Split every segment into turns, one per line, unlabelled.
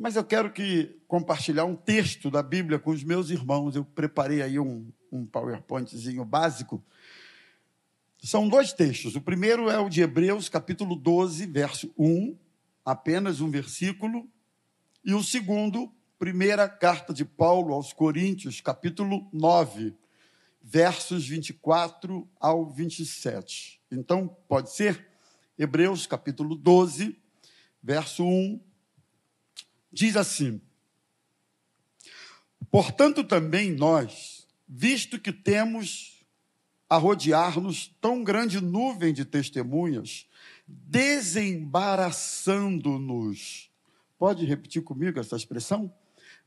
Mas eu quero que compartilhar um texto da Bíblia com os meus irmãos. Eu preparei aí um, um PowerPointzinho básico. São dois textos. O primeiro é o de Hebreus, capítulo 12, verso 1, apenas um versículo. E o segundo, primeira carta de Paulo aos Coríntios, capítulo 9, versos 24 ao 27. Então, pode ser? Hebreus, capítulo 12, verso 1, diz assim: Portanto, também nós, visto que temos a rodear-nos tão grande nuvem de testemunhas, desembaraçando-nos. Pode repetir comigo essa expressão?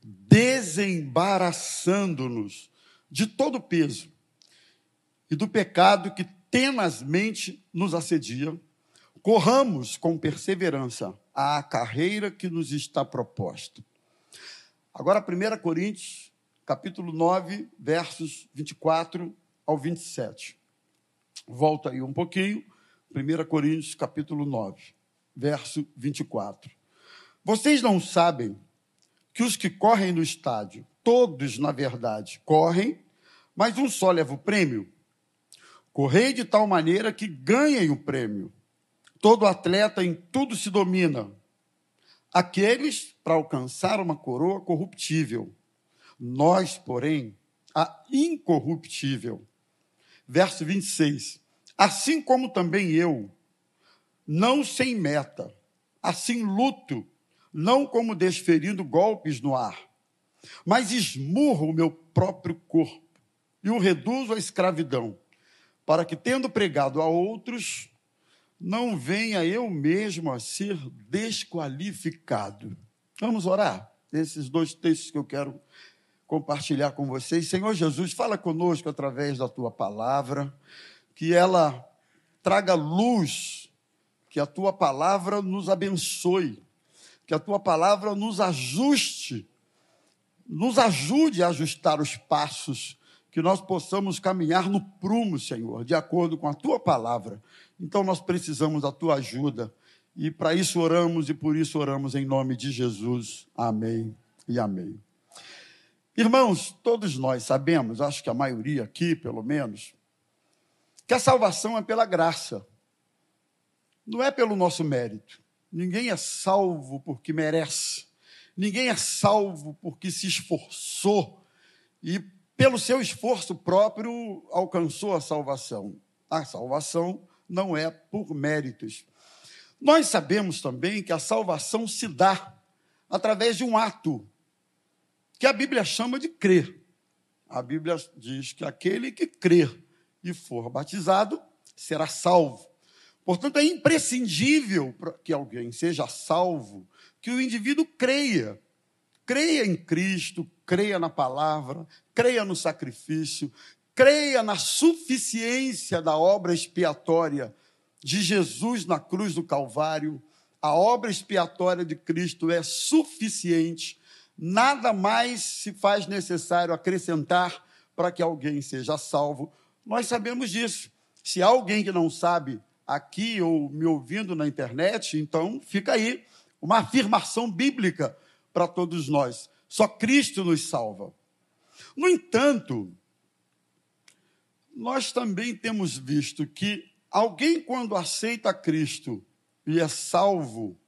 Desembaraçando-nos de todo o peso e do pecado que tenazmente nos assedia, corramos com perseverança a carreira que nos está proposta. Agora, 1 Coríntios, capítulo 9, versos 24 ao 27. Volta aí um pouquinho, 1 Coríntios, capítulo 9, verso 24. Vocês não sabem que os que correm no estádio, todos, na verdade, correm, mas um só leva o prêmio. Correi de tal maneira que ganhem o prêmio. Todo atleta em tudo se domina. Aqueles para alcançar uma coroa corruptível. Nós, porém, a incorruptível. Verso 26. Assim como também eu, não sem meta, assim luto, não como desferindo golpes no ar, mas esmurro o meu próprio corpo e o reduzo à escravidão, para que, tendo pregado a outros, não venha eu mesmo a ser desqualificado. Vamos orar? Esses dois textos que eu quero compartilhar com vocês. Senhor Jesus, fala conosco através da tua palavra, que ela traga luz, que a tua palavra nos abençoe, que a tua palavra nos ajuste, nos ajude a ajustar os passos que nós possamos caminhar no prumo, Senhor, de acordo com a tua palavra. Então nós precisamos da tua ajuda e para isso oramos e por isso oramos em nome de Jesus. Amém e amém. Irmãos, todos nós sabemos, acho que a maioria aqui, pelo menos, que a salvação é pela graça, não é pelo nosso mérito. Ninguém é salvo porque merece, ninguém é salvo porque se esforçou e pelo seu esforço próprio, alcançou a salvação. A salvação não é por méritos. Nós sabemos também que a salvação se dá através de um ato, que a Bíblia chama de crer. A Bíblia diz que aquele que crer e for batizado será salvo. Portanto, é imprescindível que alguém seja salvo que o indivíduo creia. Creia em Cristo, creia na palavra, creia no sacrifício, creia na suficiência da obra expiatória de Jesus na cruz do Calvário. A obra expiatória de Cristo é suficiente, nada mais se faz necessário acrescentar para que alguém seja salvo. Nós sabemos disso. Se há alguém que não sabe aqui ou me ouvindo na internet, então fica aí uma afirmação bíblica para todos nós. Só Cristo nos salva. No entanto, nós também temos visto que alguém, quando aceita Cristo e é salvo,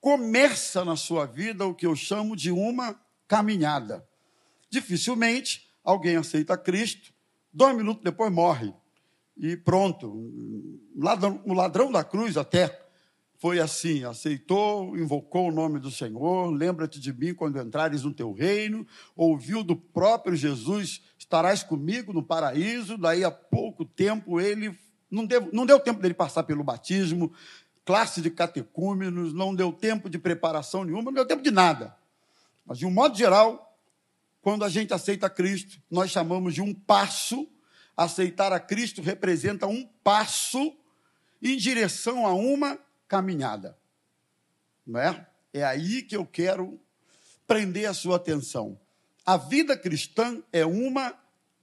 começa na sua vida o que eu chamo de uma caminhada. Dificilmente alguém aceita Cristo, dois minutos depois morre. E pronto. O ladrão da cruz até foi assim: aceitou, invocou o nome do Senhor, lembra-te de mim quando entrares no teu reino, ouviu do próprio Jesus: estarás comigo no paraíso. Daí a pouco tempo ele não deu, não deu tempo dele passar pelo batismo, classe de catecúmenos, não deu tempo de preparação nenhuma, não deu tempo de nada. Mas, de um modo geral, quando a gente aceita Cristo, nós chamamos de um passo. Aceitar a Cristo representa um passo em direção a uma caminhada. Não é? é aí que eu quero prender a sua atenção. A vida cristã é uma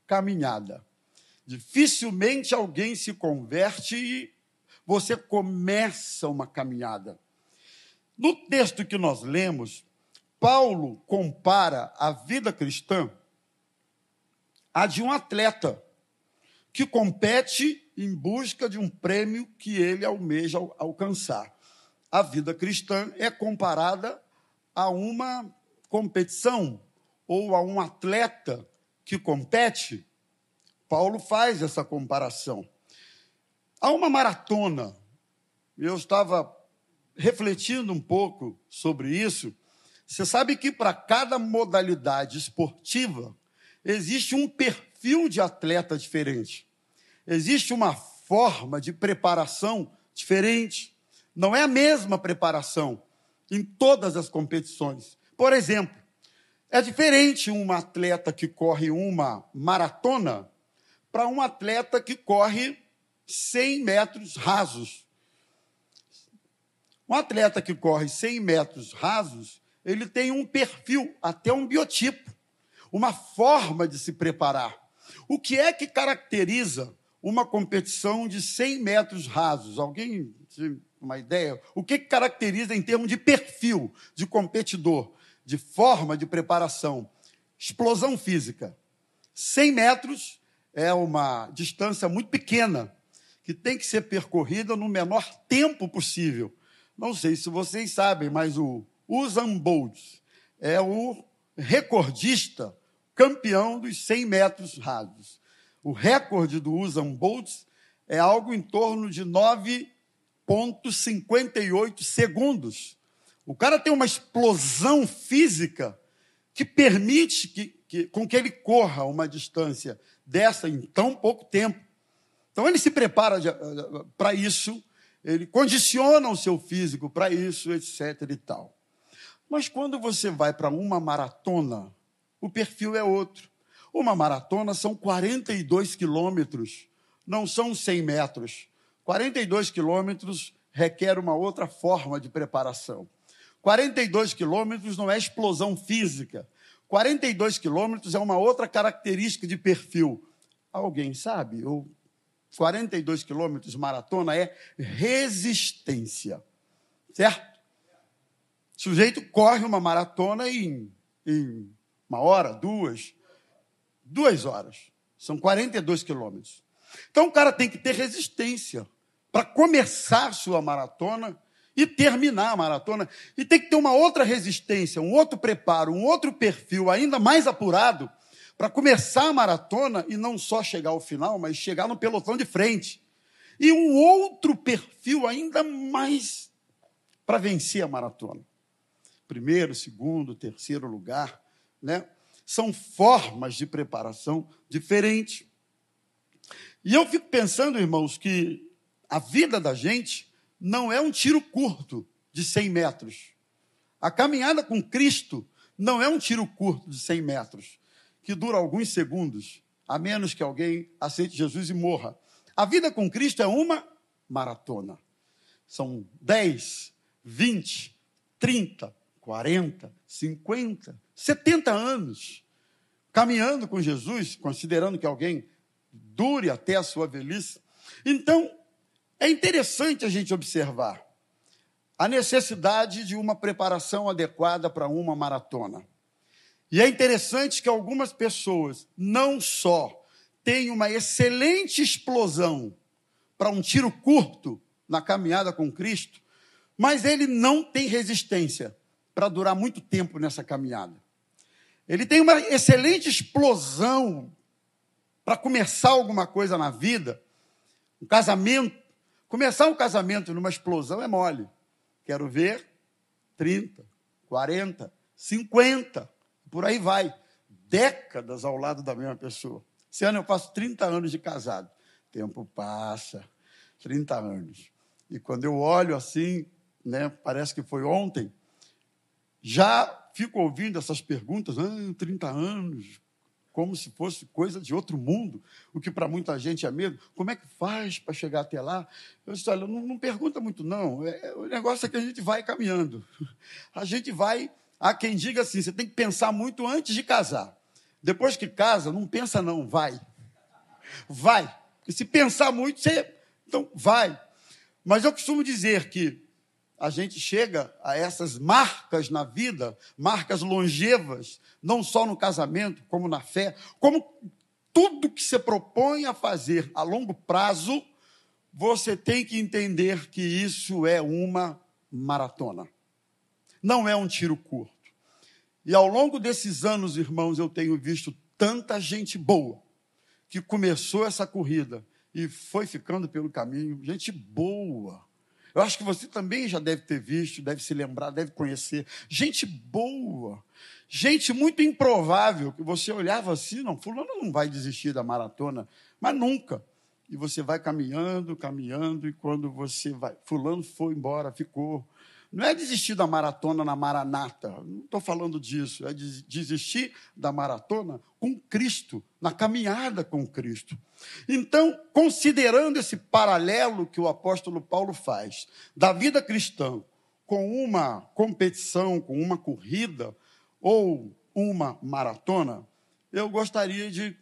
caminhada. Dificilmente alguém se converte e você começa uma caminhada. No texto que nós lemos, Paulo compara a vida cristã à de um atleta que compete em busca de um prêmio que ele almeja alcançar. A vida cristã é comparada a uma competição ou a um atleta que compete. Paulo faz essa comparação. Há uma maratona. Eu estava refletindo um pouco sobre isso. Você sabe que para cada modalidade esportiva existe um perfil de atleta diferente existe uma forma de preparação diferente. Não é a mesma preparação em todas as competições. Por exemplo, é diferente um atleta que corre uma maratona para um atleta que corre 100 metros rasos. Um atleta que corre 100 metros rasos, ele tem um perfil, até um biotipo, uma forma de se preparar. O que é que caracteriza uma competição de 100 metros rasos. Alguém tem uma ideia? O que caracteriza em termos de perfil de competidor, de forma de preparação? Explosão física. 100 metros é uma distância muito pequena, que tem que ser percorrida no menor tempo possível. Não sei se vocês sabem, mas o Usain Bolt é o recordista campeão dos 100 metros rasos. O recorde do Usain Bolt é algo em torno de 9,58 segundos. O cara tem uma explosão física que permite que, que, com que ele corra uma distância dessa em tão pouco tempo. Então ele se prepara para isso, ele condiciona o seu físico para isso, etc. e tal. Mas quando você vai para uma maratona, o perfil é outro. Uma maratona são 42 quilômetros, não são 100 metros. 42 quilômetros requer uma outra forma de preparação. 42 quilômetros não é explosão física. 42 quilômetros é uma outra característica de perfil. Alguém sabe? O 42 quilômetros maratona é resistência. Certo? O sujeito corre uma maratona em, em uma hora, duas, duas horas. São 42 quilômetros. Então o cara tem que ter resistência para começar sua maratona e terminar a maratona. E tem que ter uma outra resistência, um outro preparo, um outro perfil ainda mais apurado para começar a maratona e não só chegar ao final, mas chegar no pelotão de frente. E um outro perfil ainda mais para vencer a maratona. Primeiro, segundo, terceiro lugar, né? São formas de preparação diferentes. E eu fico pensando, irmãos, que a vida da gente não é um tiro curto de 100 metros. A caminhada com Cristo não é um tiro curto de 100 metros, que dura alguns segundos, a menos que alguém aceite Jesus e morra. A vida com Cristo é uma maratona. São 10, 20, 30, 40, 50, 70 anos caminhando com Jesus, considerando que alguém dure até a sua velhice. Então, é interessante a gente observar a necessidade de uma preparação adequada para uma maratona. E é interessante que algumas pessoas não só têm uma excelente explosão para um tiro curto na caminhada com Cristo, mas ele não tem resistência para durar muito tempo nessa caminhada. Ele tem uma excelente explosão para começar alguma coisa na vida, um casamento. Começar um casamento numa explosão é mole. Quero ver 30, 40, 50, por aí vai. Décadas ao lado da mesma pessoa. Esse ano eu faço 30 anos de casado. Tempo passa, 30 anos. E quando eu olho assim, né, parece que foi ontem, já fico ouvindo essas perguntas, ah, 30 anos, como se fosse coisa de outro mundo, o que para muita gente é medo. Como é que faz para chegar até lá? Eu disse, olha, não, não pergunta muito, não. É, o negócio é que a gente vai caminhando. A gente vai. Há quem diga assim: você tem que pensar muito antes de casar. Depois que casa, não pensa, não, vai. Vai. Porque se pensar muito, você. Então, vai. Mas eu costumo dizer que a gente chega a essas marcas na vida, marcas longevas, não só no casamento, como na fé, como tudo que você propõe a fazer a longo prazo, você tem que entender que isso é uma maratona. Não é um tiro curto. E ao longo desses anos, irmãos, eu tenho visto tanta gente boa que começou essa corrida e foi ficando pelo caminho, gente boa eu acho que você também já deve ter visto, deve se lembrar, deve conhecer. Gente boa, gente muito improvável, que você olhava assim, não, fulano não vai desistir da maratona, mas nunca. E você vai caminhando, caminhando, e quando você vai, fulano foi embora, ficou. Não é desistir da maratona na maranata, não estou falando disso, é desistir da maratona com Cristo, na caminhada com Cristo. Então, considerando esse paralelo que o apóstolo Paulo faz da vida cristã com uma competição, com uma corrida ou uma maratona, eu gostaria de,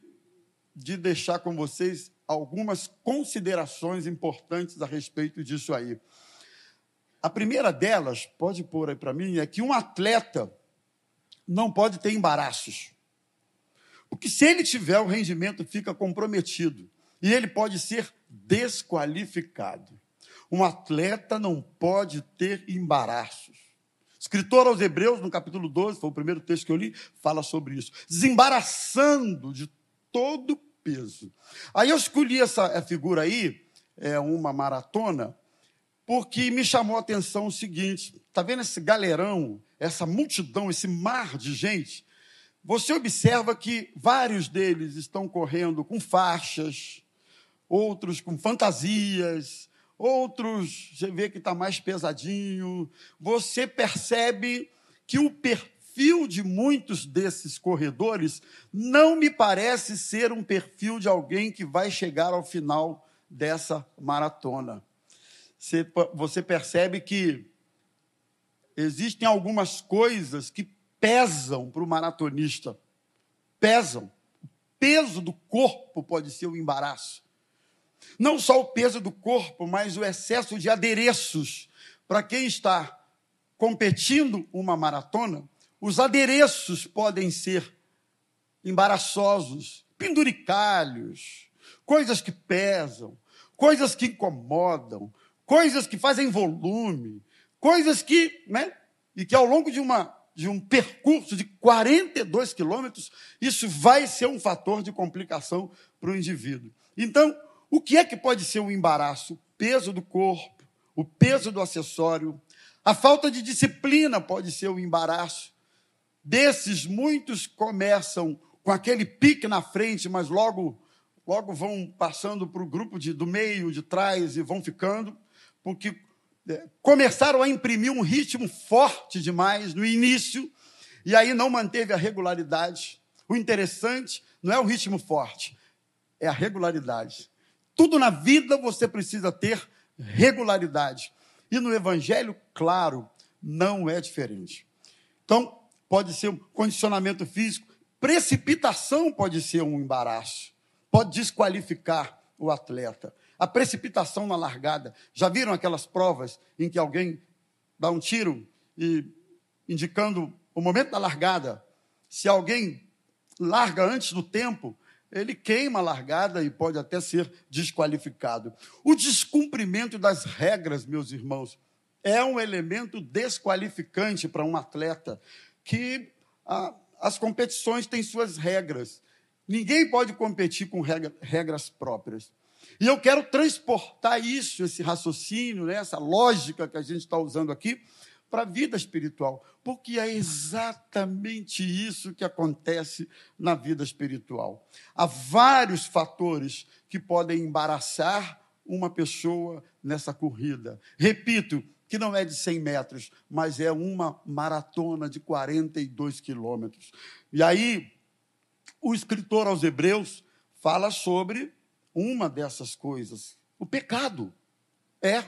de deixar com vocês algumas considerações importantes a respeito disso aí. A primeira delas, pode pôr aí para mim, é que um atleta não pode ter embaraços. Porque se ele tiver, o rendimento fica comprometido e ele pode ser desqualificado. Um atleta não pode ter embaraços. Escritor aos Hebreus, no capítulo 12, foi o primeiro texto que eu li, fala sobre isso. Desembaraçando de todo peso. Aí eu escolhi essa figura aí, é uma maratona, porque me chamou a atenção o seguinte: está vendo esse galerão, essa multidão, esse mar de gente? Você observa que vários deles estão correndo com faixas, outros com fantasias, outros você vê que está mais pesadinho. Você percebe que o perfil de muitos desses corredores não me parece ser um perfil de alguém que vai chegar ao final dessa maratona você, você percebe que existem algumas coisas que pesam para o maratonista. Pesam. O peso do corpo pode ser um embaraço. Não só o peso do corpo, mas o excesso de adereços. Para quem está competindo uma maratona, os adereços podem ser embaraçosos, penduricalhos, coisas que pesam, coisas que incomodam, coisas que fazem volume, coisas que, né? E que ao longo de, uma, de um percurso de 42 quilômetros, isso vai ser um fator de complicação para o indivíduo. Então, o que é que pode ser um embaraço? O peso do corpo, o peso do acessório, a falta de disciplina pode ser um embaraço. Desses, muitos começam com aquele pique na frente, mas logo, logo vão passando para o grupo de, do meio, de trás e vão ficando porque é, começaram a imprimir um ritmo forte demais no início, e aí não manteve a regularidade. O interessante não é o ritmo forte, é a regularidade. Tudo na vida você precisa ter regularidade. E no Evangelho, claro, não é diferente. Então, pode ser um condicionamento físico, precipitação pode ser um embaraço, pode desqualificar o atleta a precipitação na largada. Já viram aquelas provas em que alguém dá um tiro e indicando o momento da largada? Se alguém larga antes do tempo, ele queima a largada e pode até ser desqualificado. O descumprimento das regras, meus irmãos, é um elemento desqualificante para um atleta que ah, as competições têm suas regras. Ninguém pode competir com regra, regras próprias. E eu quero transportar isso, esse raciocínio, né, essa lógica que a gente está usando aqui, para a vida espiritual, porque é exatamente isso que acontece na vida espiritual. Há vários fatores que podem embaraçar uma pessoa nessa corrida. Repito, que não é de 100 metros, mas é uma maratona de 42 quilômetros. E aí, o escritor aos Hebreus fala sobre uma dessas coisas. O pecado. É.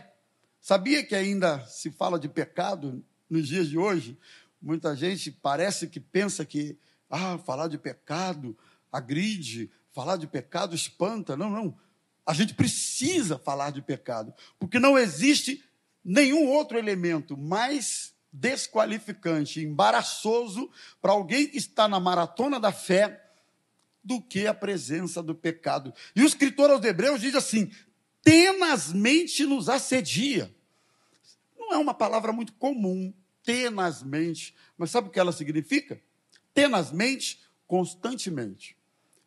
Sabia que ainda se fala de pecado nos dias de hoje? Muita gente parece que pensa que ah, falar de pecado agride, falar de pecado espanta. Não, não. A gente precisa falar de pecado, porque não existe nenhum outro elemento mais desqualificante, embaraçoso para alguém que está na maratona da fé do que a presença do pecado. E o escritor aos Hebreus diz assim: tenazmente nos assedia. Não é uma palavra muito comum, tenazmente, mas sabe o que ela significa? Tenazmente, constantemente,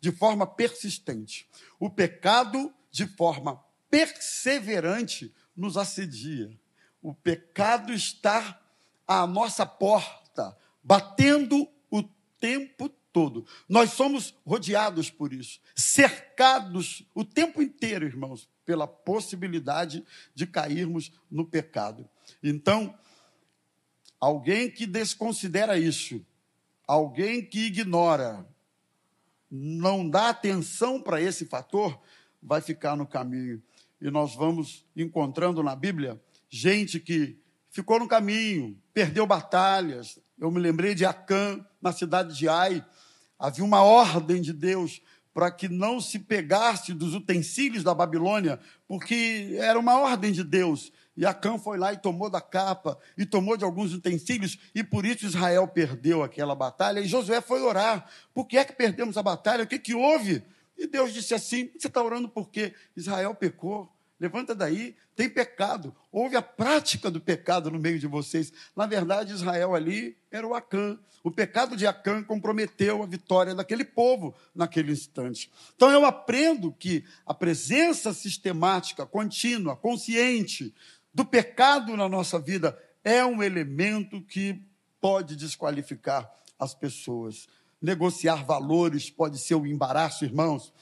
de forma persistente. O pecado, de forma perseverante, nos assedia. O pecado está à nossa porta, batendo o tempo todo. Nós somos rodeados por isso, cercados o tempo inteiro, irmãos, pela possibilidade de cairmos no pecado. Então, alguém que desconsidera isso, alguém que ignora, não dá atenção para esse fator, vai ficar no caminho. E nós vamos encontrando na Bíblia gente que ficou no caminho, perdeu batalhas. Eu me lembrei de Acã, na cidade de Ai. Havia uma ordem de Deus para que não se pegasse dos utensílios da Babilônia, porque era uma ordem de Deus. E Acã foi lá e tomou da capa, e tomou de alguns utensílios, e por isso Israel perdeu aquela batalha. E Josué foi orar: por que é que perdemos a batalha? O que, que houve? E Deus disse assim: você está orando porque Israel pecou. Levanta daí, tem pecado. Houve a prática do pecado no meio de vocês. Na verdade, Israel ali era o Acã. O pecado de Acã comprometeu a vitória daquele povo naquele instante. Então eu aprendo que a presença sistemática, contínua, consciente do pecado na nossa vida é um elemento que pode desqualificar as pessoas. Negociar valores pode ser um embaraço, irmãos.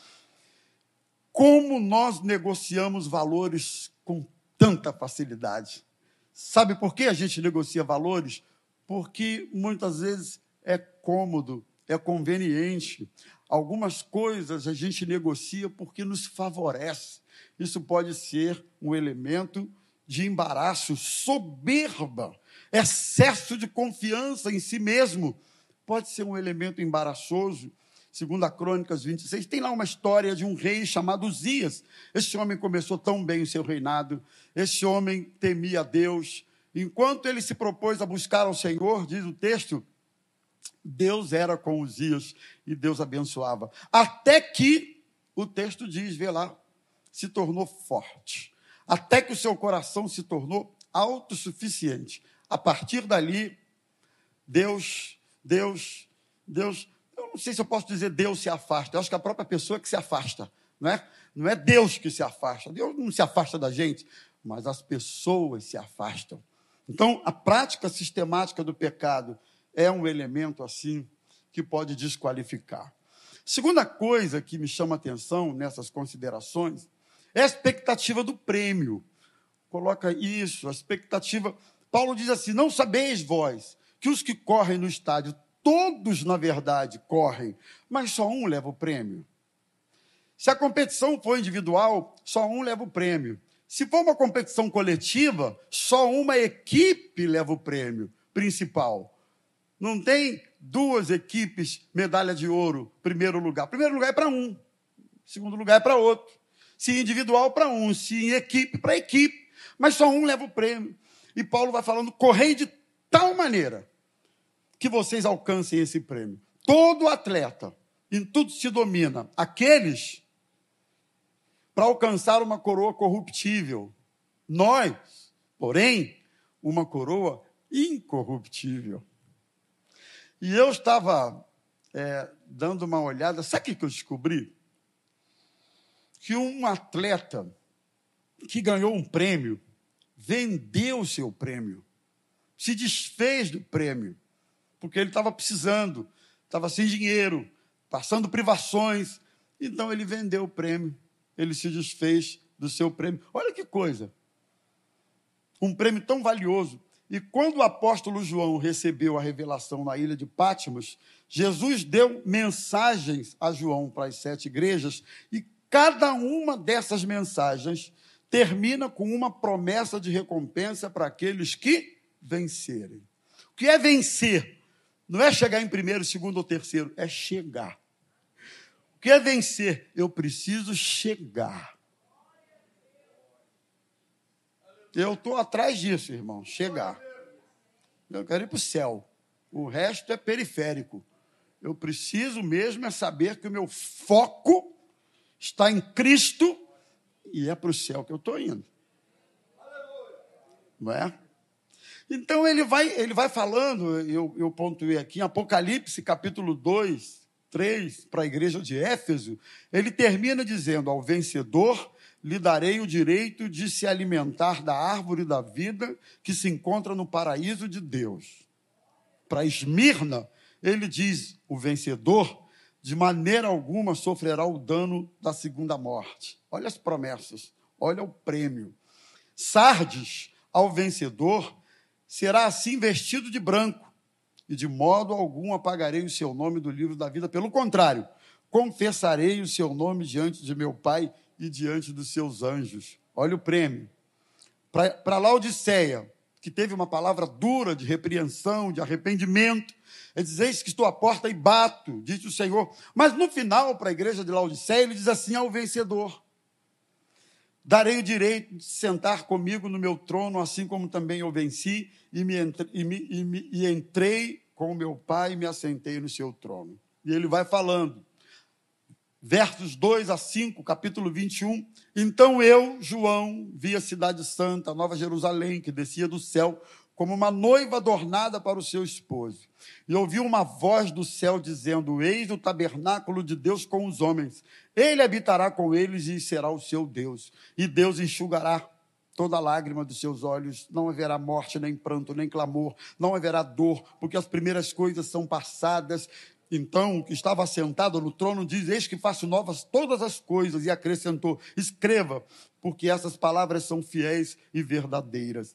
Como nós negociamos valores com tanta facilidade? Sabe por que a gente negocia valores? Porque muitas vezes é cômodo, é conveniente. Algumas coisas a gente negocia porque nos favorece. Isso pode ser um elemento de embaraço, soberba, excesso de confiança em si mesmo. Pode ser um elemento embaraçoso segundo a Crônicas 26, tem lá uma história de um rei chamado Uzias. Esse homem começou tão bem o seu reinado, esse homem temia Deus. Enquanto ele se propôs a buscar ao Senhor, diz o texto, Deus era com Uzias e Deus abençoava. Até que, o texto diz, vê lá, se tornou forte. Até que o seu coração se tornou autossuficiente. A partir dali, Deus, Deus, Deus não sei se eu posso dizer Deus se afasta. Eu acho que a própria pessoa que se afasta. Não é, não é Deus que se afasta. Deus não se afasta da gente, mas as pessoas se afastam. Então, a prática sistemática do pecado é um elemento assim que pode desqualificar. Segunda coisa que me chama atenção nessas considerações é a expectativa do prêmio. Coloca isso, a expectativa. Paulo diz assim: Não sabeis vós que os que correm no estádio todos, na verdade, correm, mas só um leva o prêmio. Se a competição for individual, só um leva o prêmio. Se for uma competição coletiva, só uma equipe leva o prêmio principal. Não tem duas equipes medalha de ouro, primeiro lugar. Primeiro lugar é para um, segundo lugar é para outro. Se individual, para um, se em equipe, para equipe. Mas só um leva o prêmio. E Paulo vai falando, correi de tal maneira que vocês alcancem esse prêmio. Todo atleta, em tudo se domina, aqueles para alcançar uma coroa corruptível. Nós, porém, uma coroa incorruptível. E eu estava é, dando uma olhada, sabe o que eu descobri? Que um atleta que ganhou um prêmio vendeu o seu prêmio, se desfez do prêmio porque ele estava precisando, estava sem dinheiro, passando privações. Então ele vendeu o prêmio, ele se desfez do seu prêmio. Olha que coisa! Um prêmio tão valioso. E quando o apóstolo João recebeu a revelação na ilha de Pátimos, Jesus deu mensagens a João para as sete igrejas, e cada uma dessas mensagens termina com uma promessa de recompensa para aqueles que vencerem. O que é vencer? Não é chegar em primeiro, segundo ou terceiro, é chegar. O que é vencer? Eu preciso chegar. Eu estou atrás disso, irmão, chegar. Eu quero ir para o céu. O resto é periférico. Eu preciso mesmo é saber que o meu foco está em Cristo e é para o céu que eu estou indo. Não é? Então ele vai, ele vai falando, eu, eu pontuei aqui, em Apocalipse capítulo 2, 3, para a igreja de Éfeso, ele termina dizendo: Ao vencedor lhe darei o direito de se alimentar da árvore da vida que se encontra no paraíso de Deus. Para Esmirna, ele diz: O vencedor de maneira alguma sofrerá o dano da segunda morte. Olha as promessas, olha o prêmio. Sardes, ao vencedor, será assim vestido de branco, e de modo algum apagarei o seu nome do livro da vida. Pelo contrário, confessarei o seu nome diante de meu Pai e diante dos seus anjos. Olha o prêmio. Para Laodiceia, que teve uma palavra dura de repreensão, de arrependimento, ele diz: Eis que estou à porta e bato, diz o Senhor. Mas no final, para a igreja de Laodiceia, ele diz assim ao vencedor: Darei o direito de sentar comigo no meu trono, assim como também eu venci e, me entre, e, me, e, me, e entrei com o meu pai e me assentei no seu trono. E ele vai falando, versos 2 a 5, capítulo 21. Então eu, João, vi a cidade santa, a nova Jerusalém, que descia do céu, como uma noiva adornada para o seu esposo. E ouvi uma voz do céu dizendo: Eis o tabernáculo de Deus com os homens. Ele habitará com eles e será o seu Deus. E Deus enxugará toda lágrima dos seus olhos. Não haverá morte, nem pranto, nem clamor. Não haverá dor, porque as primeiras coisas são passadas. Então, o que estava sentado no trono diz: Eis que faço novas todas as coisas. E acrescentou: Escreva, porque essas palavras são fiéis e verdadeiras.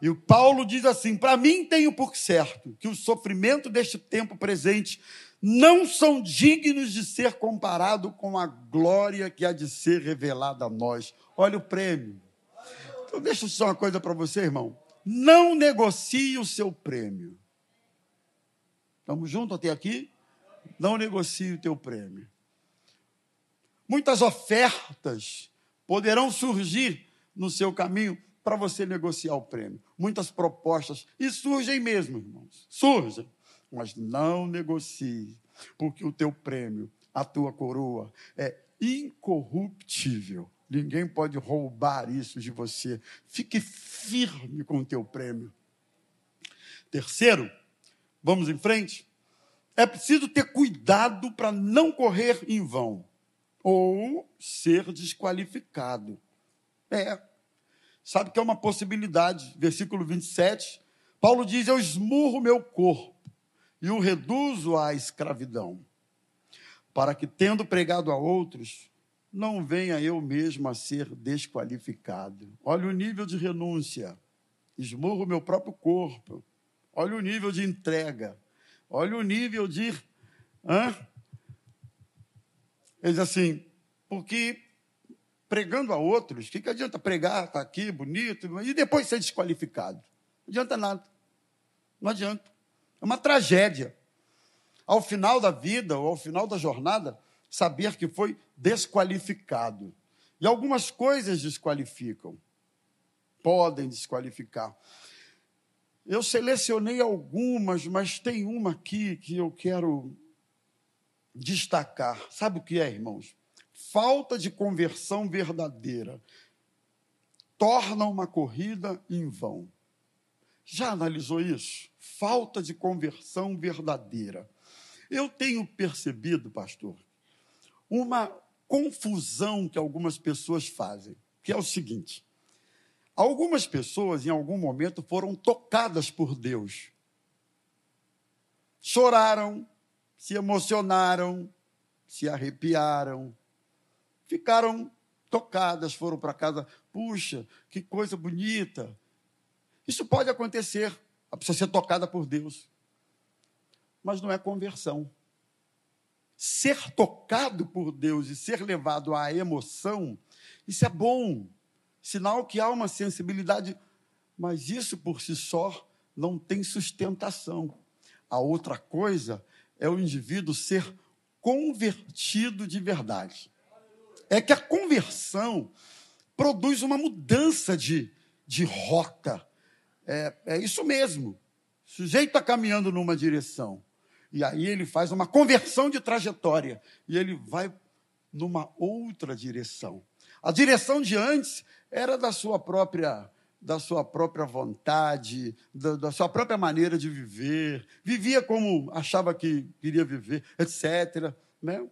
E o Paulo diz assim: para mim tenho por certo que o sofrimento deste tempo presente não são dignos de ser comparado com a glória que há de ser revelada a nós. Olha o prêmio. Então, deixa eu dizer uma coisa para você, irmão. Não negocie o seu prêmio. Estamos juntos até aqui? Não negocie o teu prêmio. Muitas ofertas poderão surgir no seu caminho para você negociar o prêmio. Muitas propostas, e surgem mesmo, irmãos, surgem, mas não negocie, porque o teu prêmio, a tua coroa, é incorruptível. Ninguém pode roubar isso de você. Fique firme com o teu prêmio. Terceiro, vamos em frente. É preciso ter cuidado para não correr em vão ou ser desqualificado. É, sabe que é uma possibilidade. Versículo 27, Paulo diz: Eu esmurro meu corpo e o reduzo à escravidão, para que, tendo pregado a outros, não venha eu mesmo a ser desqualificado. Olha o nível de renúncia. Esmurro meu próprio corpo. Olha o nível de entrega. Olha o nível de. Hã? Ele diz assim, porque pregando a outros, o que, que adianta pregar, estar tá aqui, bonito, e depois ser desqualificado? Não adianta nada. Não adianta. É uma tragédia. Ao final da vida, ou ao final da jornada, saber que foi desqualificado. E algumas coisas desqualificam. Podem desqualificar. Eu selecionei algumas, mas tem uma aqui que eu quero destacar. Sabe o que é, irmãos? Falta de conversão verdadeira torna uma corrida em vão. Já analisou isso? Falta de conversão verdadeira. Eu tenho percebido, pastor, uma confusão que algumas pessoas fazem, que é o seguinte: algumas pessoas, em algum momento, foram tocadas por Deus. Choraram, se emocionaram, se arrepiaram, ficaram tocadas, foram para casa. Puxa, que coisa bonita. Isso pode acontecer, a pessoa ser tocada por Deus. Mas não é conversão. Ser tocado por Deus e ser levado à emoção, isso é bom. Sinal que há uma sensibilidade, mas isso por si só não tem sustentação. A outra coisa é o indivíduo ser convertido de verdade é que a conversão produz uma mudança de, de rota. É, é isso mesmo. O sujeito está caminhando numa direção. E aí ele faz uma conversão de trajetória. E ele vai numa outra direção. A direção de antes era da sua própria da sua própria vontade, da, da, sua própria maneira de viver, vivia como achava que queria viver, etc. Né?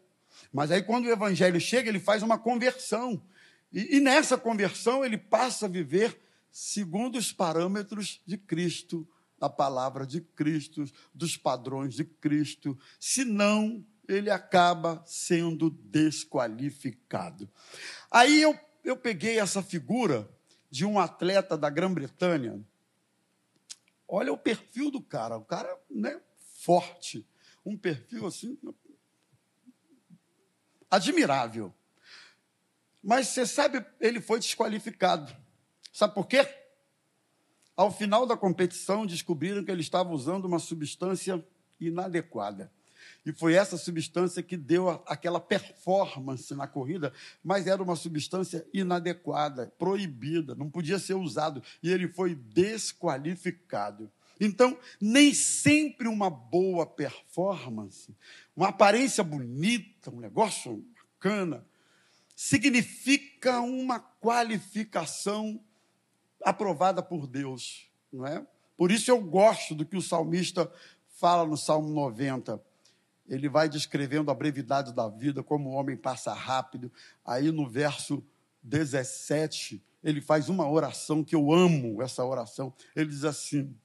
Mas aí, quando o evangelho chega, ele faz uma conversão. E, e nessa conversão, ele passa a viver segundo os parâmetros de Cristo, da palavra de Cristo, dos padrões de Cristo. Senão, ele acaba sendo desqualificado. Aí eu, eu peguei essa figura de um atleta da Grã-Bretanha. Olha o perfil do cara, o cara né, forte, um perfil assim admirável. Mas você sabe, ele foi desqualificado. Sabe por quê? Ao final da competição, descobriram que ele estava usando uma substância inadequada. E foi essa substância que deu aquela performance na corrida, mas era uma substância inadequada, proibida, não podia ser usado. E ele foi desqualificado. Então, nem sempre uma boa performance, uma aparência bonita, um negócio bacana, significa uma qualificação aprovada por Deus, não é? Por isso eu gosto do que o salmista fala no Salmo 90 ele vai descrevendo a brevidade da vida, como o homem passa rápido. Aí no verso 17, ele faz uma oração que eu amo essa oração. Ele diz assim: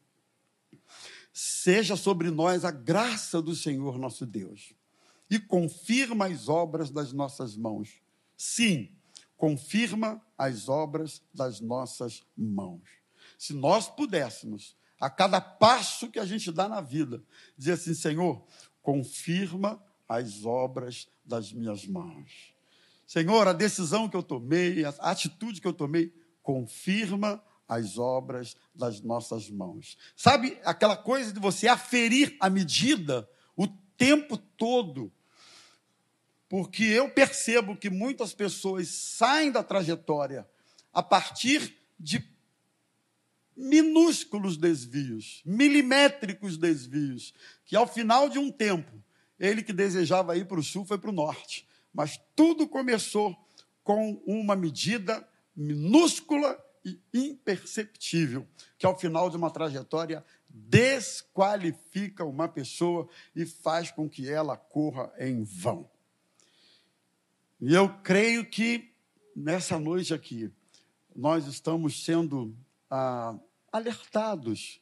Seja sobre nós a graça do Senhor nosso Deus, e confirma as obras das nossas mãos. Sim, confirma as obras das nossas mãos. Se nós pudéssemos, a cada passo que a gente dá na vida, dizer assim: Senhor, confirma as obras das minhas mãos. Senhor, a decisão que eu tomei, a atitude que eu tomei, confirma as obras das nossas mãos. Sabe aquela coisa de você aferir a medida o tempo todo? Porque eu percebo que muitas pessoas saem da trajetória a partir de minúsculos desvios, milimétricos desvios, que ao final de um tempo, ele que desejava ir para o sul foi para o norte. Mas tudo começou com uma medida minúscula e imperceptível, que ao final de uma trajetória desqualifica uma pessoa e faz com que ela corra em vão. E eu creio que nessa noite aqui, nós estamos sendo ah, alertados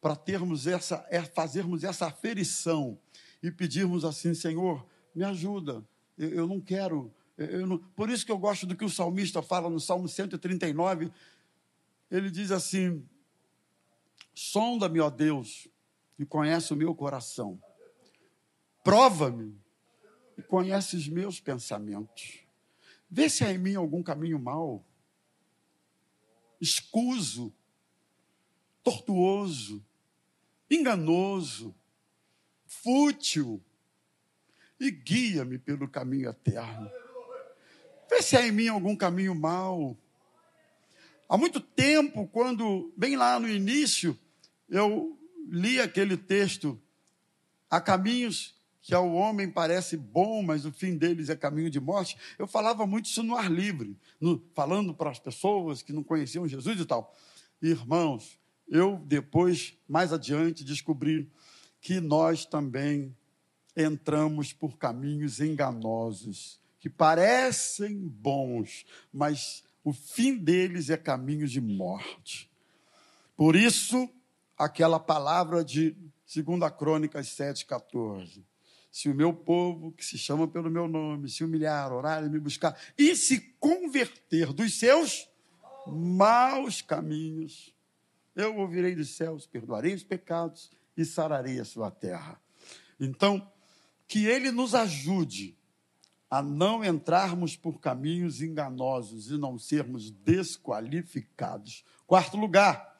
para termos essa, é, fazermos essa aferição e pedirmos assim, Senhor, me ajuda, eu, eu não quero. Eu não... Por isso que eu gosto do que o salmista fala no Salmo 139. Ele diz assim: Sonda-me, ó Deus, e conhece o meu coração. Prova-me e conhece os meus pensamentos. Vê se há em mim algum caminho mau escuso, tortuoso, enganoso, fútil, e guia-me pelo caminho eterno. Vê se há em mim algum caminho mau. Há muito tempo, quando, bem lá no início, eu li aquele texto, há caminhos que ao homem parece bom, mas o fim deles é caminho de morte. Eu falava muito isso no ar livre, no, falando para as pessoas que não conheciam Jesus e tal. Irmãos, eu depois, mais adiante, descobri que nós também entramos por caminhos enganosos, que parecem bons, mas o fim deles é caminho de morte. Por isso, aquela palavra de 2 Crônicas 7,14 se o meu povo, que se chama pelo meu nome, se humilhar, orar e me buscar, e se converter dos seus maus caminhos, eu ouvirei dos céus, perdoarei os pecados e sararei a sua terra. Então, que Ele nos ajude a não entrarmos por caminhos enganosos e não sermos desqualificados. Quarto lugar,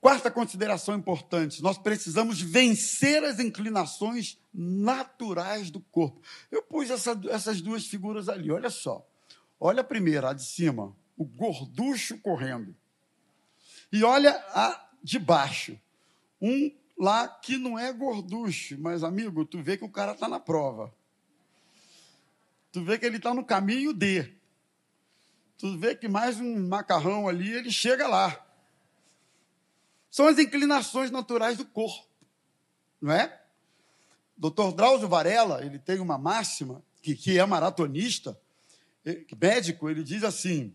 Quarta consideração importante: nós precisamos vencer as inclinações naturais do corpo. Eu pus essa, essas duas figuras ali, olha só. Olha a primeira, a de cima, o gorducho correndo. E olha a de baixo. Um lá que não é gorducho, mas amigo, tu vê que o cara está na prova. Tu vê que ele está no caminho D. Tu vê que mais um macarrão ali, ele chega lá. São as inclinações naturais do corpo, não é? Dr. Drauzio Varela, ele tem uma máxima, que, que é maratonista, médico, ele diz assim,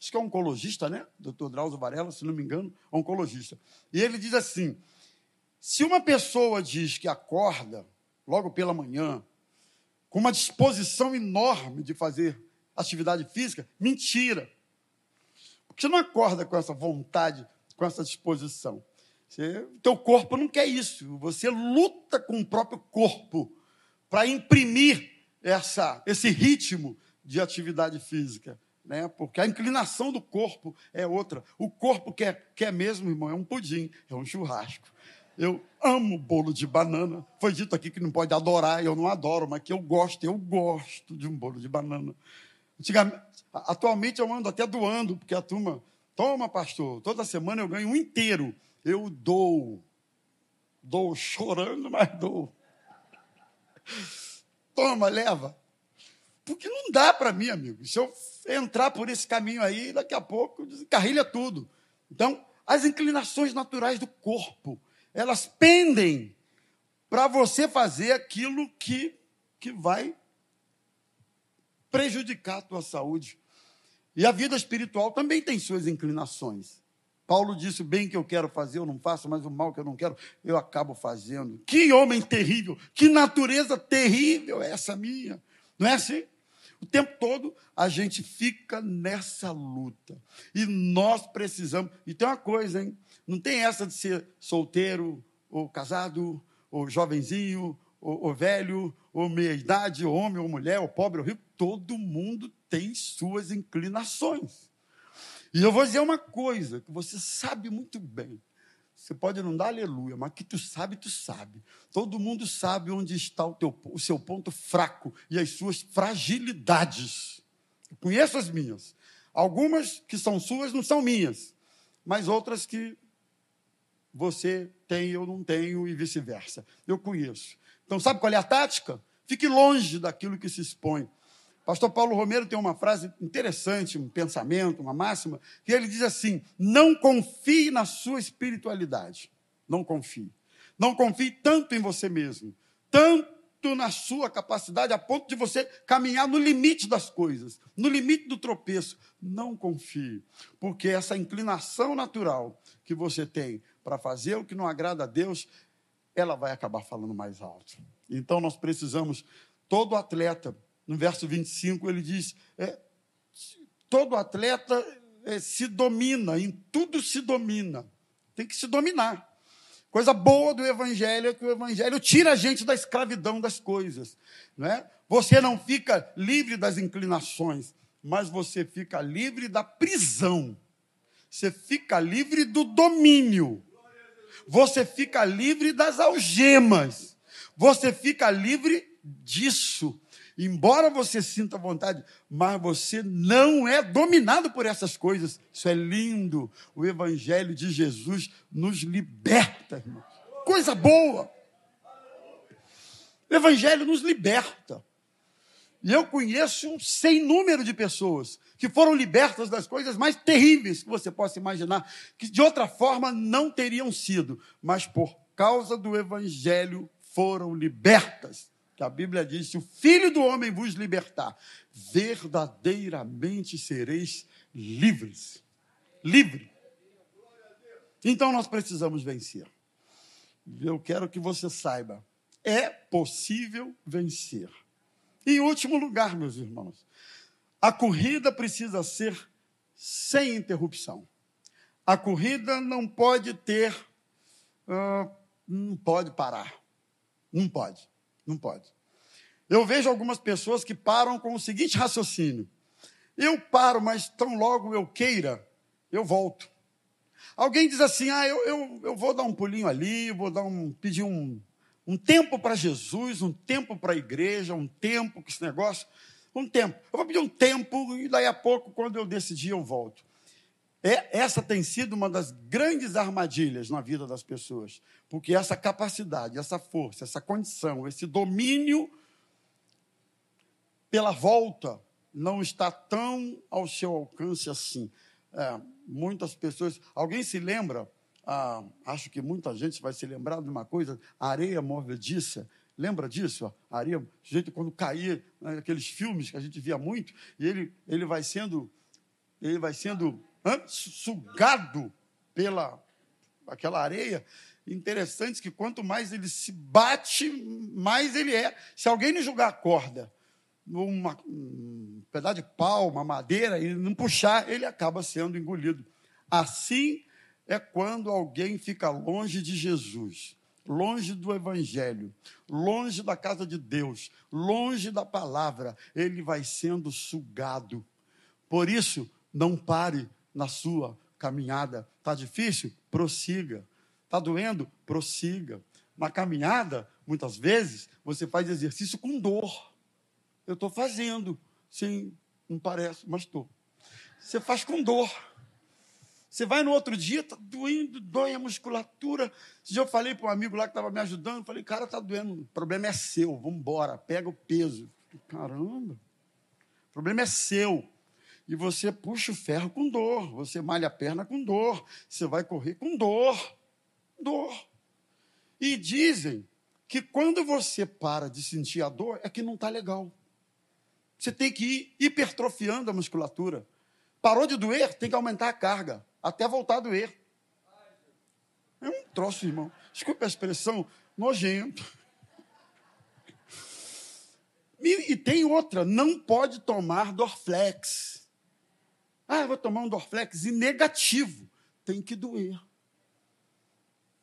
acho que é oncologista, né? Dr. Drauzio Varela, se não me engano, oncologista. E ele diz assim, se uma pessoa diz que acorda logo pela manhã, com uma disposição enorme de fazer atividade física, mentira. Porque você não acorda com essa vontade, com essa disposição. Você, teu corpo não quer isso. Você luta com o próprio corpo para imprimir essa, esse ritmo de atividade física. Né? Porque a inclinação do corpo é outra. O corpo quer, quer mesmo, irmão, é um pudim, é um churrasco. Eu amo bolo de banana. Foi dito aqui que não pode adorar, eu não adoro, mas que eu gosto, eu gosto de um bolo de banana. Atualmente eu ando até doando, porque a turma, toma, pastor, toda semana eu ganho um inteiro. Eu dou. Dou chorando, mas dou. Toma, leva. Porque não dá para mim, amigo. Se eu entrar por esse caminho aí, daqui a pouco descarrilha tudo. Então, as inclinações naturais do corpo, elas pendem para você fazer aquilo que, que vai prejudicar a tua saúde. E a vida espiritual também tem suas inclinações. Paulo disse: o bem que eu quero fazer, eu não faço, mas o mal que eu não quero, eu acabo fazendo. Que homem terrível, que natureza terrível é essa minha. Não é assim? O tempo todo a gente fica nessa luta. E nós precisamos. E tem uma coisa, hein? Não tem essa de ser solteiro, ou casado, ou jovenzinho, ou, ou velho, ou meia-idade, ou homem, ou mulher, ou pobre, ou rico. Todo mundo tem suas inclinações. E eu vou dizer uma coisa que você sabe muito bem. Você pode não dar aleluia, mas que tu sabe, tu sabe. Todo mundo sabe onde está o, teu, o seu ponto fraco e as suas fragilidades. Eu conheço as minhas. Algumas que são suas não são minhas, mas outras que você tem, eu não tenho e vice-versa. Eu conheço. Então, sabe qual é a tática? Fique longe daquilo que se expõe. Pastor Paulo Romero tem uma frase interessante, um pensamento, uma máxima, que ele diz assim: não confie na sua espiritualidade. Não confie. Não confie tanto em você mesmo, tanto na sua capacidade, a ponto de você caminhar no limite das coisas, no limite do tropeço. Não confie, porque essa inclinação natural que você tem para fazer o que não agrada a Deus, ela vai acabar falando mais alto. Então nós precisamos, todo atleta, no verso 25, ele diz: é, todo atleta é, se domina, em tudo se domina, tem que se dominar. Coisa boa do Evangelho é que o Evangelho tira a gente da escravidão das coisas. Não é? Você não fica livre das inclinações, mas você fica livre da prisão. Você fica livre do domínio você fica livre das algemas, você fica livre disso. Embora você sinta vontade, mas você não é dominado por essas coisas. Isso é lindo. O Evangelho de Jesus nos liberta, irmão. Coisa boa. O Evangelho nos liberta. E eu conheço um sem número de pessoas que foram libertas das coisas mais terríveis que você possa imaginar, que de outra forma não teriam sido, mas por causa do Evangelho foram libertas. Que a Bíblia diz: se o Filho do Homem vos libertar, verdadeiramente sereis livres. Livre. Então nós precisamos vencer. Eu quero que você saiba: é possível vencer. Em último lugar, meus irmãos, a corrida precisa ser sem interrupção. A corrida não pode ter, uh, não pode parar. Não pode, não pode. Eu vejo algumas pessoas que param com o seguinte raciocínio: eu paro, mas tão logo eu queira, eu volto. Alguém diz assim: ah, eu, eu, eu vou dar um pulinho ali, vou dar um, pedir um, um tempo para Jesus, um tempo para a igreja, um tempo que esse negócio. Um tempo. Eu vou pedir um tempo e daí a pouco, quando eu decidir, eu volto. É, essa tem sido uma das grandes armadilhas na vida das pessoas, porque essa capacidade, essa força, essa condição, esse domínio pela volta não está tão ao seu alcance assim. É, muitas pessoas. Alguém se lembra? Ah, acho que muita gente vai se lembrar de uma coisa: areia movediça. Lembra disso? A areia, jeito quando caía, né, aqueles filmes que a gente via muito, e ele, ele vai sendo, ele vai sendo hã, sugado pela aquela areia. Interessante que quanto mais ele se bate, mais ele é. Se alguém lhe jogar a corda uma, um pedaço de pau, uma madeira, e não puxar, ele acaba sendo engolido. Assim é quando alguém fica longe de Jesus, longe do Evangelho, longe da casa de Deus, longe da palavra, ele vai sendo sugado. Por isso, não pare na sua caminhada. Está difícil? Prossiga. Está doendo? Prossiga. Na caminhada, muitas vezes, você faz exercício com dor. Eu estou fazendo. Sim, não parece, mas estou. Você faz com dor. Você vai no outro dia, está doendo, dói a musculatura. Se eu falei para um amigo lá que estava me ajudando, falei, cara, está doendo. O problema é seu, vamos embora, pega o peso. Caramba, o problema é seu. E você puxa o ferro com dor, você malha a perna com dor, você vai correr com dor. Dor. E dizem que quando você para de sentir a dor, é que não está legal. Você tem que ir hipertrofiando a musculatura. Parou de doer, tem que aumentar a carga, até voltar a doer. É um troço, irmão. Desculpe a expressão, nojento. E, e tem outra, não pode tomar Dorflex. Ah, vou tomar um Dorflex e negativo. Tem que doer.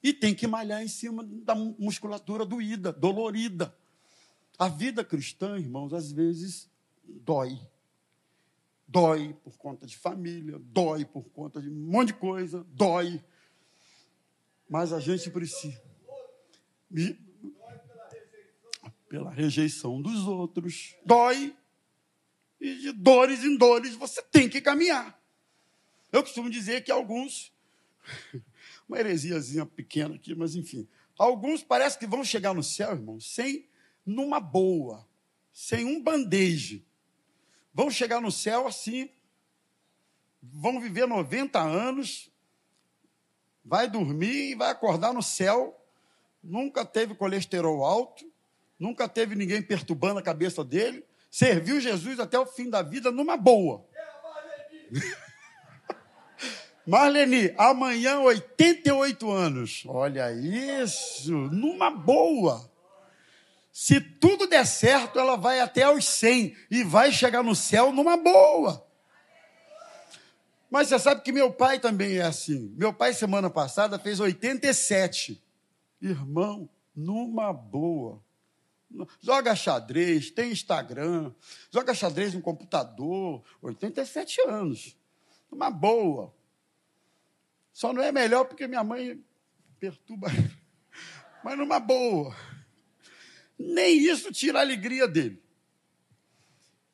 E tem que malhar em cima da musculatura doída, dolorida. A vida cristã, irmãos, às vezes dói. Dói por conta de família, dói por conta de um monte de coisa, dói. Mas a gente precisa. E, pela rejeição dos outros, dói. E de dores em dores você tem que caminhar. Eu costumo dizer que alguns, uma heresiazinha pequena aqui, mas enfim, alguns parece que vão chegar no céu, irmão, sem, numa boa, sem um bandeje vão chegar no céu assim, vão viver 90 anos, vai dormir e vai acordar no céu, nunca teve colesterol alto, nunca teve ninguém perturbando a cabeça dele, serviu Jesus até o fim da vida numa boa. Marlene, amanhã 88 anos. Olha isso, numa boa. Se tudo der certo, ela vai até aos 100 e vai chegar no céu numa boa. Mas você sabe que meu pai também é assim. Meu pai, semana passada, fez 87. Irmão, numa boa. Joga xadrez, tem Instagram, joga xadrez no computador. 87 anos. Numa boa. Só não é melhor porque minha mãe perturba. Mas numa boa nem isso tira a alegria dele.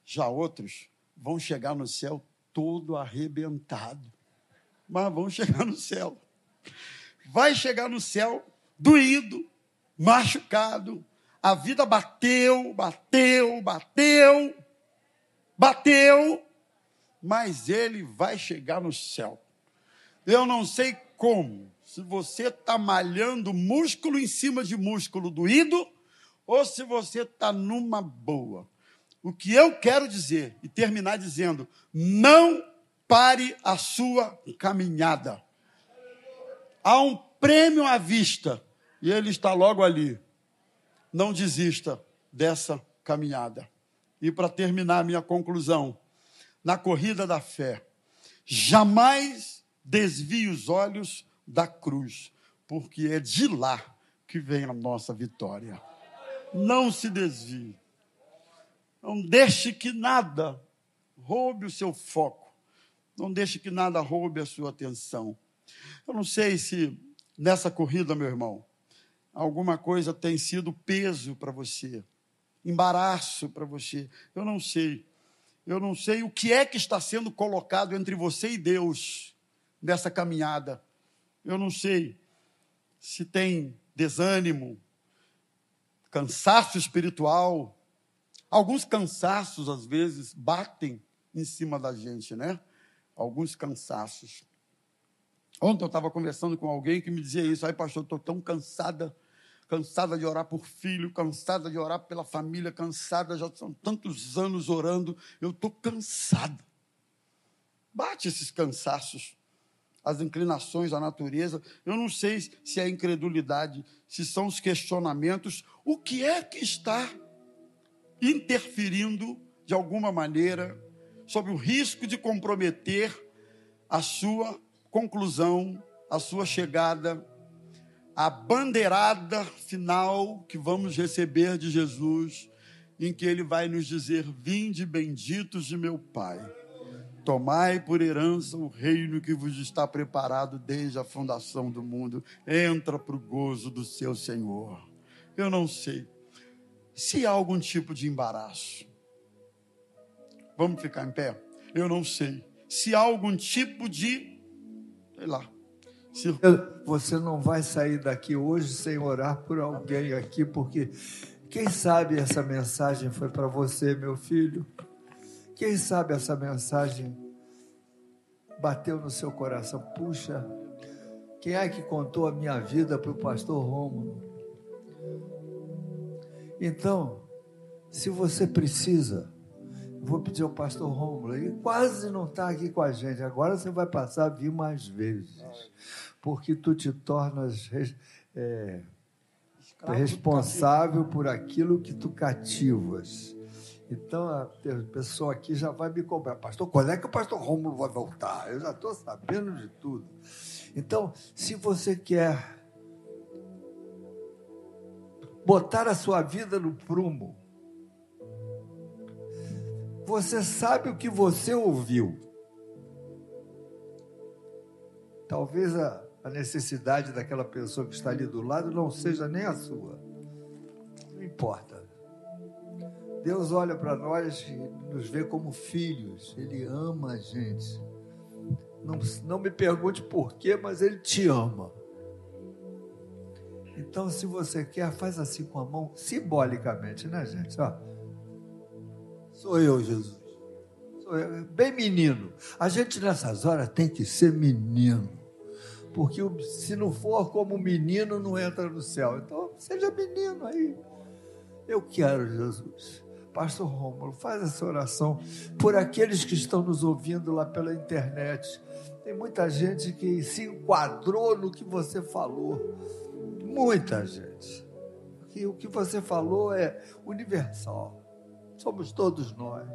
Já outros vão chegar no céu todo arrebentado, mas vão chegar no céu. Vai chegar no céu doído, machucado. A vida bateu, bateu, bateu, bateu, mas ele vai chegar no céu. Eu não sei como. Se você está malhando músculo em cima de músculo doído, ou se você está numa boa. O que eu quero dizer e terminar dizendo: não pare a sua caminhada. Há um prêmio à vista e ele está logo ali. Não desista dessa caminhada. E para terminar minha conclusão, na corrida da fé, jamais desvie os olhos da cruz, porque é de lá que vem a nossa vitória não se desvie. Não deixe que nada roube o seu foco. Não deixe que nada roube a sua atenção. Eu não sei se nessa corrida, meu irmão, alguma coisa tem sido peso para você. embaraço para você. Eu não sei. Eu não sei o que é que está sendo colocado entre você e Deus nessa caminhada. Eu não sei se tem desânimo, cansaço espiritual. Alguns cansaços, às vezes, batem em cima da gente, né? Alguns cansaços. Ontem eu estava conversando com alguém que me dizia isso. Aí, pastor, estou tão cansada, cansada de orar por filho, cansada de orar pela família, cansada, já são tantos anos orando, eu estou cansada. Bate esses cansaços, as inclinações da natureza. Eu não sei se é a incredulidade, se são os questionamentos. O que é que está interferindo de alguma maneira sobre o risco de comprometer a sua conclusão, a sua chegada, a bandeirada final que vamos receber de Jesus, em que ele vai nos dizer: Vinde benditos de meu Pai, tomai por herança o reino que vos está preparado desde a fundação do mundo, entra para o gozo do seu Senhor. Eu não sei se há algum tipo de embaraço. Vamos ficar em pé? Eu não sei. Se há algum tipo de sei lá.
Você não vai sair daqui hoje sem orar por alguém aqui, porque quem sabe essa mensagem foi para você, meu filho? Quem sabe essa mensagem bateu no seu coração? Puxa, quem é que contou a minha vida para o pastor Rômulo? Então, se você precisa, Vou pedir ao pastor Rômulo, ele quase não está aqui com a gente. Agora você vai passar a vir mais vezes, porque tu te tornas é, responsável por aquilo que tu cativas. Então a pessoa aqui já vai me cobrar, pastor, quando é que o pastor Rômulo vai voltar? Eu já estou sabendo de tudo. Então, se você quer botar a sua vida no prumo, você sabe o que você ouviu. Talvez a, a necessidade daquela pessoa que está ali do lado não seja nem a sua. Não importa. Deus olha para nós e nos vê como filhos. Ele ama a gente. Não, não me pergunte por quê, mas Ele te ama. Então, se você quer, faz assim com a mão, simbolicamente, né, gente? Ó. Sou eu, Jesus. Sou eu. Bem menino. A gente nessas horas tem que ser menino. Porque se não for como menino, não entra no céu. Então, seja menino aí. Eu quero, Jesus. Pastor Rômulo, faz essa oração por aqueles que estão nos ouvindo lá pela internet. Tem muita gente que se enquadrou no que você falou. Muita gente. Que o que você falou é universal somos todos nós.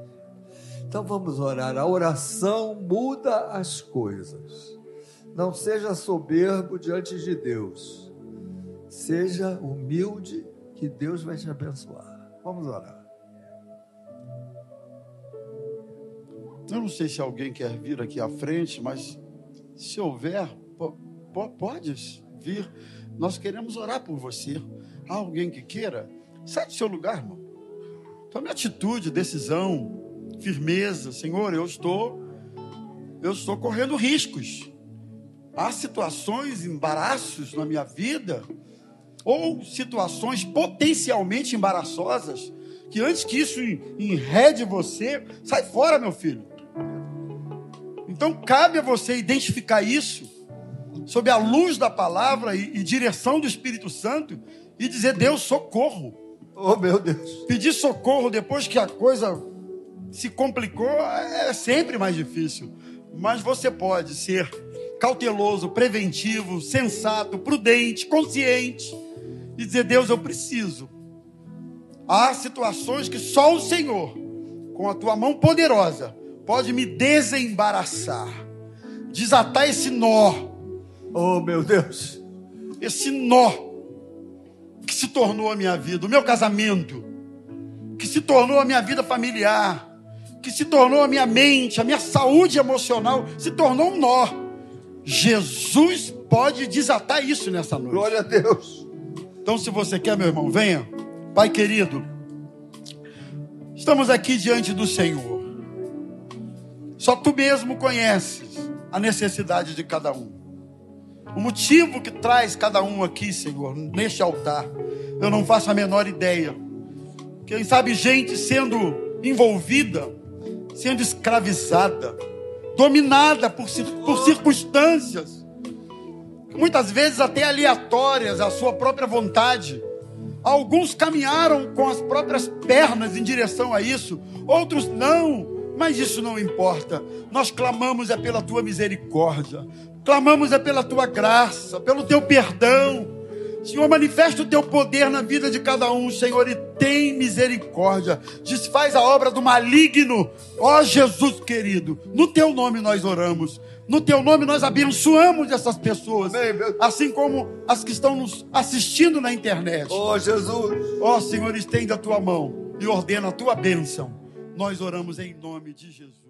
Então vamos orar. A oração muda as coisas. Não seja soberbo diante de Deus. Seja humilde, que Deus vai te abençoar. Vamos orar.
Eu não sei se alguém quer vir aqui à frente, mas se houver, pode vir. Nós queremos orar por você. Há alguém que queira? Sai do seu lugar, irmão. Tome atitude, decisão, firmeza. Senhor, eu estou, eu estou correndo riscos. Há situações, embaraços na minha vida, ou situações potencialmente embaraçosas, que antes que isso enrede você, sai fora, meu filho. Então cabe a você identificar isso, sob a luz da palavra e, e direção do Espírito Santo, e dizer: Deus, socorro.
Oh, meu Deus.
Pedir socorro depois que a coisa se complicou é sempre mais difícil. Mas você pode ser cauteloso, preventivo, sensato, prudente, consciente e dizer: Deus, eu preciso. Há situações que só o Senhor, com a tua mão poderosa, pode me desembaraçar, desatar esse nó.
Oh, meu Deus.
Esse nó que se tornou a minha vida, o meu casamento, que se tornou a minha vida familiar, que se tornou a minha mente, a minha saúde emocional, se tornou um nó. Jesus pode desatar isso nessa noite.
Glória a Deus.
Então, se você quer, meu irmão, venha. Pai querido, Estamos aqui diante do Senhor. Só tu mesmo conheces a necessidade de cada um. O motivo que traz cada um aqui, Senhor, neste altar, eu não faço a menor ideia. Quem sabe gente sendo envolvida, sendo escravizada, dominada por, por circunstâncias, muitas vezes até aleatórias à sua própria vontade. Alguns caminharam com as próprias pernas em direção a isso, outros não. Mas isso não importa. Nós clamamos é pela tua misericórdia. Clamamos é pela tua graça, pelo teu perdão. Senhor, manifesta o teu poder na vida de cada um, Senhor, e tem misericórdia. Desfaz a obra do maligno. Ó Jesus querido, no teu nome nós oramos. No teu nome nós abençoamos essas pessoas, assim como as que estão nos assistindo na internet.
Ó Jesus.
Ó Senhor, estende a tua mão e ordena a tua bênção nós oramos em nome de Jesus.